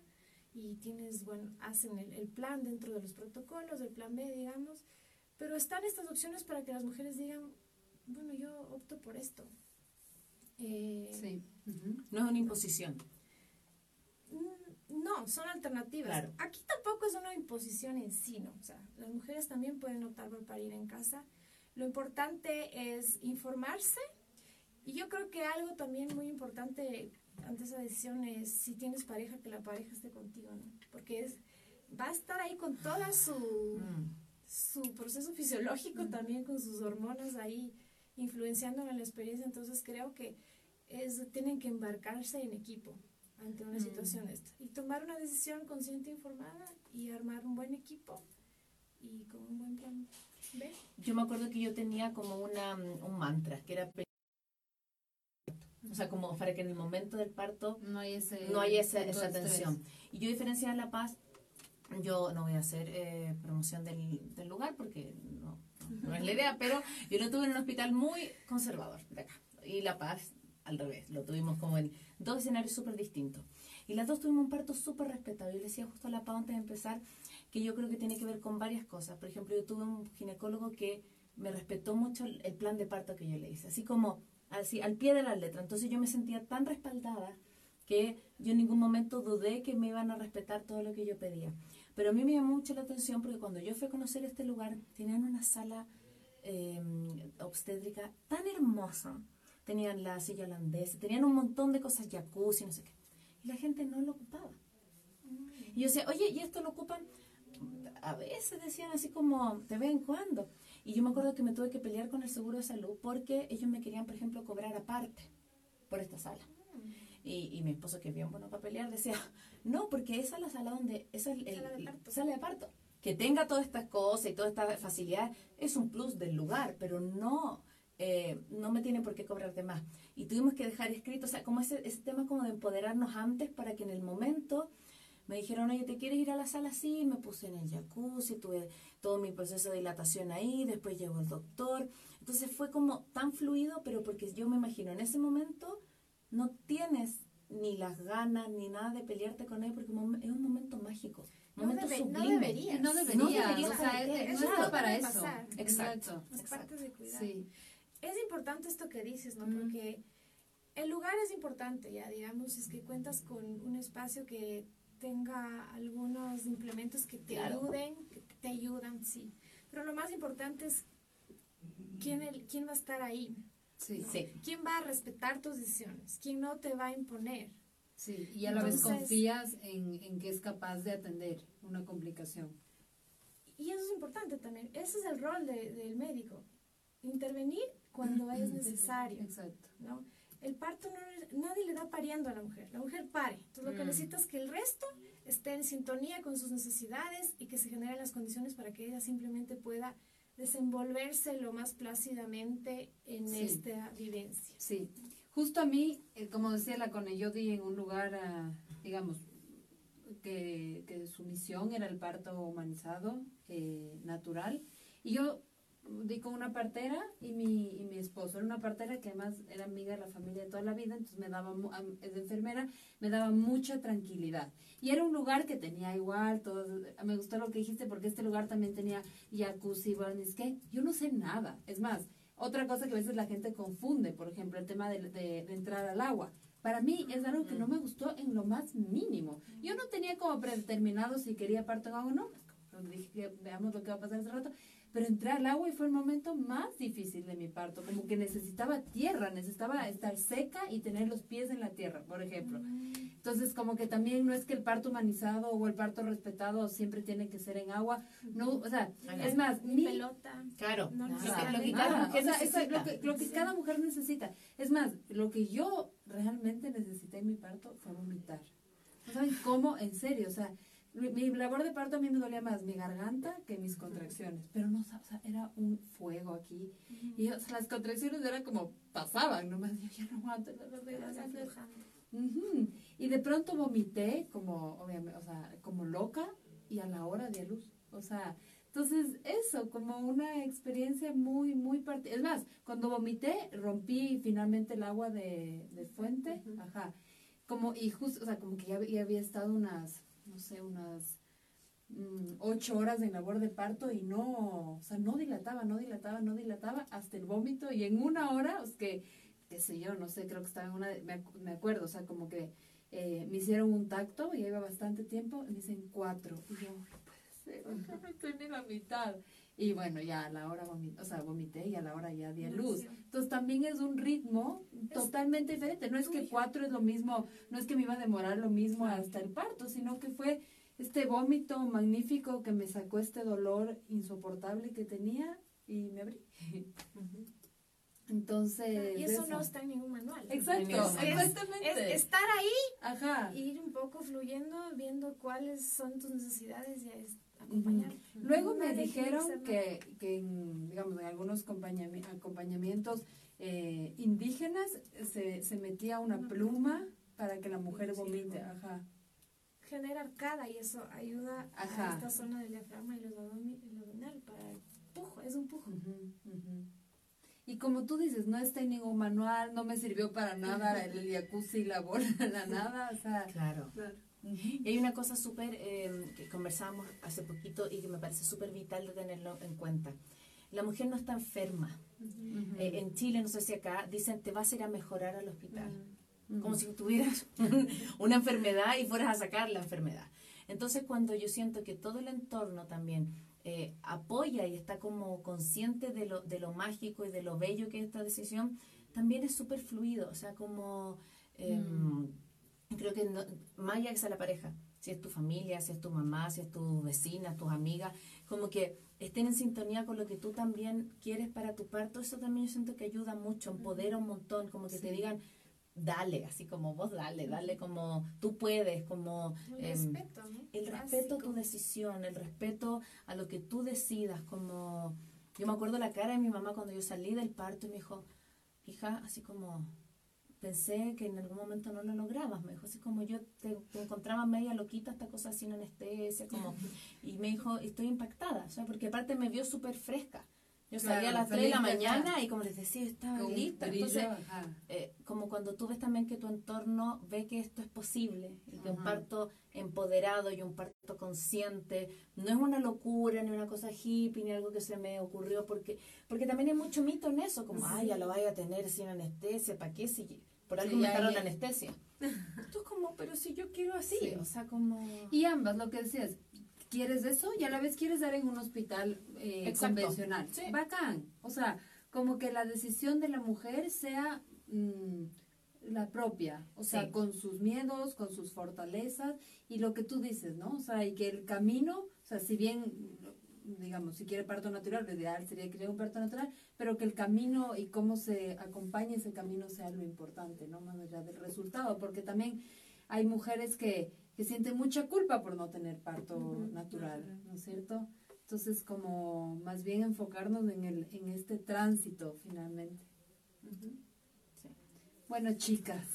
y tienes, bueno, hacen el, el plan dentro de los protocolos, el plan B, digamos, pero están estas opciones para que las mujeres digan, bueno, yo opto por esto. Eh, sí. No es una imposición. Mm, No, son alternativas. Claro. Aquí tampoco es una imposición en sí, ¿no? O sea, las mujeres también pueden optar por parir en casa. Lo importante es informarse y yo creo que algo también muy importante ante esa decisión es si tienes pareja, que la pareja esté contigo, ¿no? Porque es, va a estar ahí con toda su, Mm. su proceso fisiológico también, con sus hormonas ahí influenciando en la experiencia. Entonces creo que es, tienen que embarcarse en equipo ante una Mm. situación esta y tomar una decisión consciente, informada y armar un buen equipo y con un buen plan B. Yo me acuerdo que yo tenía como una, mm, un mantra, que era... O sea, como para que en el momento del parto No hay ese. no hay esa, punto esa tensión. Y yo, a diferencia de La Paz, yo no voy a hacer eh, promoción del, del lugar porque no, no es la idea, pero yo lo tuve en un hospital muy conservador de acá. Y La Paz, al revés, lo tuvimos como en dos escenarios súper distintos. Y las dos tuvimos un parto súper respetable. Yo le decía justo a La Paz antes de empezar que yo creo que tiene que ver con varias cosas. Por ejemplo, yo tuve un ginecólogo que me respetó mucho el, plan de parto que yo le hice, así como así al pie de la letra. Entonces yo me sentía tan respaldada que yo en ningún momento dudé que me iban a respetar todo lo que yo pedía. Pero a mí me llamó mucho la atención porque cuando yo fui a conocer este lugar, tenían una sala eh, obstétrica tan hermosa. Tenían la silla holandesa, tenían un montón de cosas, jacuzzi, no sé qué. Y la gente no lo ocupaba. Y yo decía, oye, ¿y esto lo ocupan? A veces decían así como, de vez en cuando. Y yo me acuerdo que me tuve que pelear con el seguro de salud porque ellos me querían, por ejemplo, cobrar aparte por esta sala. Y, y mi esposo, que es bien bueno para pelear, decía, no, porque esa es la sala donde, esa es el, Sala de el- parto. sala de parto. Que tenga todas estas cosas y todas estas facilidades es un plus del lugar, pero no, eh, no me tiene por qué cobrar de más. Y tuvimos que dejar escrito, o sea, como ese, ese tema como de empoderarnos antes para que en el momento me dijeron, oye, ¿te quieres ir a la sala? Sí, me puse en el jacuzzi, tuve todo mi proceso de dilatación ahí, después llegó el doctor. Entonces fue como tan fluido, pero porque yo me imagino, en ese momento no tienes ni las ganas ni nada de pelearte con él, porque es un momento mágico, un No momento debe- no sublime. debería. Y no No debería, debería o sea, ¿por qué? no Eso está no para eso. pasar. Exacto. Es parte de cuidar. Sí. Es importante esto que dices, ¿no? Mm. Porque el lugar es importante, ya digamos, es que cuentas con un espacio que tenga algunos implementos que te Claro. ayuden, que te ayudan, sí. Pero lo más importante es quién, el, quién va a estar ahí, Sí. Sí. quién va a respetar tus decisiones, quién no te va a imponer. Sí, y a la vez confías en, en que es capaz de atender una complicación. Y eso es importante también. Ese es el rol de- del médico. Intervenir cuando es necesario. Exacto. ¿no? El parto, no, nadie le da pariendo a la mujer. La mujer pare. Entonces lo que Mm. necesita es que el resto esté en sintonía con sus necesidades y que se generen las condiciones para que ella simplemente pueda desenvolverse lo más plácidamente en Sí. esta vivencia. Sí, justo a mí, eh, como decía la Cone, yo di en un lugar, ah, digamos, que, que su misión era el parto humanizado, eh, natural, y yo di con una partera y mi, y mi esposo. Era una partera que además era amiga de la familia de toda la vida, entonces me daba, es enfermera, me daba mucha tranquilidad. Y era un lugar que tenía igual, todo, me gustó lo que dijiste porque este lugar también tenía jacuzzi, bueno, es que yo no sé nada. Es más, otra cosa que a veces la gente confunde, por ejemplo, el tema de, de- entrar al agua. Para mí es algo que no me gustó en lo más mínimo. Yo no tenía como predeterminado si quería parto o no. Dije que veamos lo que va a pasar hace rato. Pero entré al agua y fue el momento más difícil de mi parto. Como que necesitaba tierra, necesitaba estar seca y tener los pies en la tierra, por ejemplo. Entonces, como que también no es que el parto humanizado o el parto respetado siempre tiene que ser en agua. No, o sea, Ajá. es más, mi, pelota. Claro, No lo que, cada Nada, mujer necesita. cada mujer necesita. Es más, lo que yo realmente necesité en mi parto fue vomitar. ¿No saben cómo? En serio, o sea, mi, labor de parto a mí me dolía más mi garganta que mis contracciones. Pero no, o sea, era un fuego aquí. Y o sea, las contracciones eran como pasaban, nomás yo ya no aguanto. ya. aflojando. Ujú. Y de pronto vomité como, obviamente, o sea, como loca y a la hora de luz. O sea, entonces eso, como una experiencia muy, muy particular. Es más, cuando vomité, rompí finalmente el agua de, de fuente. Ajá. Como, y justo, o sea, como que ya, ya había estado unas, no sé, unas mm, ocho horas en labor de parto y no, o sea, no dilataba, no dilataba, no dilataba hasta el vómito y en una hora, es que, qué sé yo, no sé, creo que estaba en una, de- me, me acuerdo, o sea, como que eh, me hicieron un tacto y iba bastante tiempo y me dicen cuatro y yo, no puede ser, no estoy ni la mitad. Y bueno, ya a la hora vomité, o sea, vomité y a la hora ya di a luz. Entonces también es un ritmo totalmente diferente. No es que cuatro es lo mismo, no es que me iba a demorar lo mismo hasta el parto, sino que fue este vómito magnífico que me sacó este dolor insoportable que tenía y me abrí. Entonces. Y eso, no está en ningún manual. Exacto, manual. exactamente. Es estar ahí, Ajá. ir un poco fluyendo, viendo cuáles son tus necesidades y Luego me dijeron que, que en, digamos, en algunos acompañami- acompañamientos eh, indígenas se, se metía una Una pluma para que la mujer Sí, vomite. como- Ajá. genera arcada y eso ayuda Ajá. a esta zona del diafragma y los abdominal para el pujo, es un pujo. Y como tú dices, no está en ningún manual, no me sirvió para nada el jacuzzi, la bola, la nada, o sea. Claro. Claro. Y hay una cosa súper eh, que conversábamos hace poquito y que me parece súper vital de tenerlo en cuenta. La mujer no está enferma. Eh, en Chile, no sé si acá, dicen te vas a ir a mejorar al hospital. Como si tuvieras una enfermedad y fueras a sacar la enfermedad. Entonces, cuando yo siento que todo el entorno también eh, apoya y está como consciente de lo, de lo mágico y de lo bello que es esta decisión, también es súper fluido. O sea, como em, creo que no, más allá que sea la pareja, si es tu familia, si es tu mamá, si es tu vecina, tus amigas, como que estén en sintonía con lo que tú también quieres para tu parto, eso también yo siento que ayuda mucho, empodera un montón, como que te digan, dale, así como vos dale, dale como tú puedes, como El em, respeto, ¿no? el respeto a tu decisión, el respeto a lo que tú decidas, como yo me acuerdo la cara de mi mamá cuando yo salí del parto y me dijo, hija, así como pensé que en algún momento no lo lograbas, me dijo, así como yo te, te encontraba media loquita, esta cosa sin anestesia, como, y me dijo, estoy impactada, o sea, porque aparte me vio súper fresca. Yo salí a las 3 de la mañana y como les decía, estaba Con lista. Entonces, eh, como cuando tú ves también que tu entorno ve que esto es posible, y que un parto empoderado y un parto consciente no es una locura ni una cosa hippie ni algo que se me ocurrió porque porque también hay mucho mito en eso como ay ya lo vaya a tener sin anestesia para qué si por algo me ya. anestesia tú como pero si yo quiero así Sí. o sea como Y ambas, lo que decías, ¿quieres eso? Y a la vez quieres dar en un hospital eh, convencional. Sí. Bacán. O sea, como que la decisión de la mujer sea mm, la propia. O sea, Sí. con sus miedos, con sus fortalezas y lo que tú dices, ¿no? O sea, y que el camino, o sea, si bien, digamos, si quiere parto natural, lo ideal sería que un parto natural, pero que el camino y cómo se acompañe ese camino sea lo importante, ¿no? Más allá del resultado, porque también hay mujeres que, que sienten mucha culpa por no tener parto natural, ¿no es cierto? Entonces, como más bien enfocarnos en, el, en este tránsito finalmente. Sí. Bueno, chicas.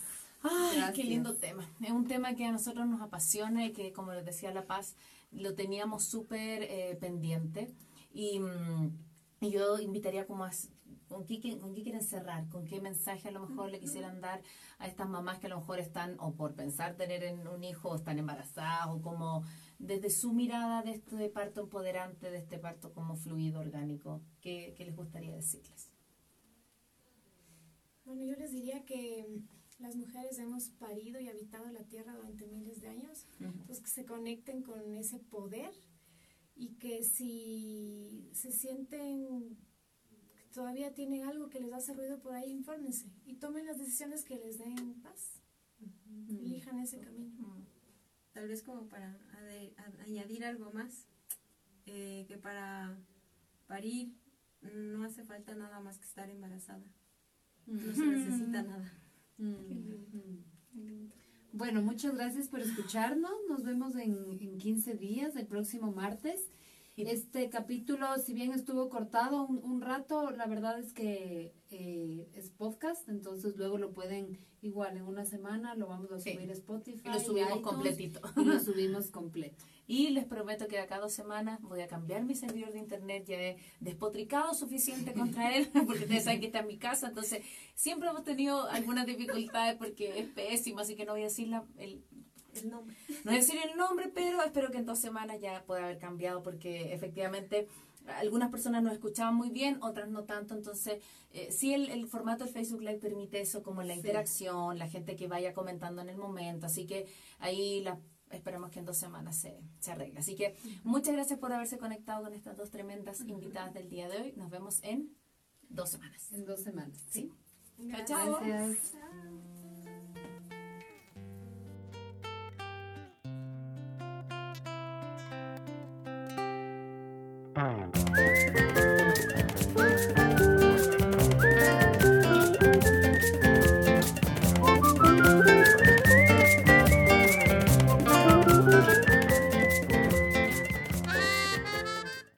Ay, Gracias. qué lindo tema. Es un tema que a nosotros nos apasiona y que, como les decía La Paz, lo teníamos súper eh, pendiente. Y mm, Y yo invitaría como a, ¿con qué, ¿con qué quieren cerrar? ¿Con qué mensaje a lo mejor le quisieran dar a estas mamás que a lo mejor están o por pensar tener en un hijo o están embarazadas o como desde su mirada de este parto empoderante, de este parto como fluido orgánico? ¿Qué, qué les gustaría decirles? Bueno, yo les diría que las mujeres hemos parido y habitado la tierra durante miles de años, entonces que se conecten con ese poder y que si se sienten todavía tienen algo que les hace ruido por ahí, infórmense y tomen las decisiones que les den paz. Elijan ese camino. Tal vez como para añadir algo más, eh, que para parir no hace falta nada más que estar embarazada. No se necesita nada. Bueno, muchas gracias por escucharnos. Nos vemos en, en 15 días, el próximo martes. Este capítulo, si bien estuvo cortado un, un rato, la verdad es que eh, es podcast, entonces luego lo pueden igual en una semana, lo vamos a subir a Spotify. Y lo subimos completito. Y lo subimos completo. Y les prometo que de a dos semanas voy a cambiar mi servidor de internet. Ya he despotricado suficiente contra él, porque ustedes saben que está en mi casa. Entonces, siempre hemos tenido algunas dificultades porque es pésimo, así que no voy a decir la, el, el nombre. No voy a decir el nombre, pero espero que en dos semanas ya pueda haber cambiado, porque efectivamente algunas personas nos escuchaban muy bien, otras no tanto, entonces eh, sí el, el, formato del Facebook Live permite eso, como la interacción, la gente que vaya comentando en el momento, así que ahí la, esperemos que en dos semanas se, se arregle. Así que muchas gracias por haberse conectado con estas dos tremendas invitadas del día de hoy. Nos vemos en dos semanas. En dos semanas, sí. Gracias. Chao, chao.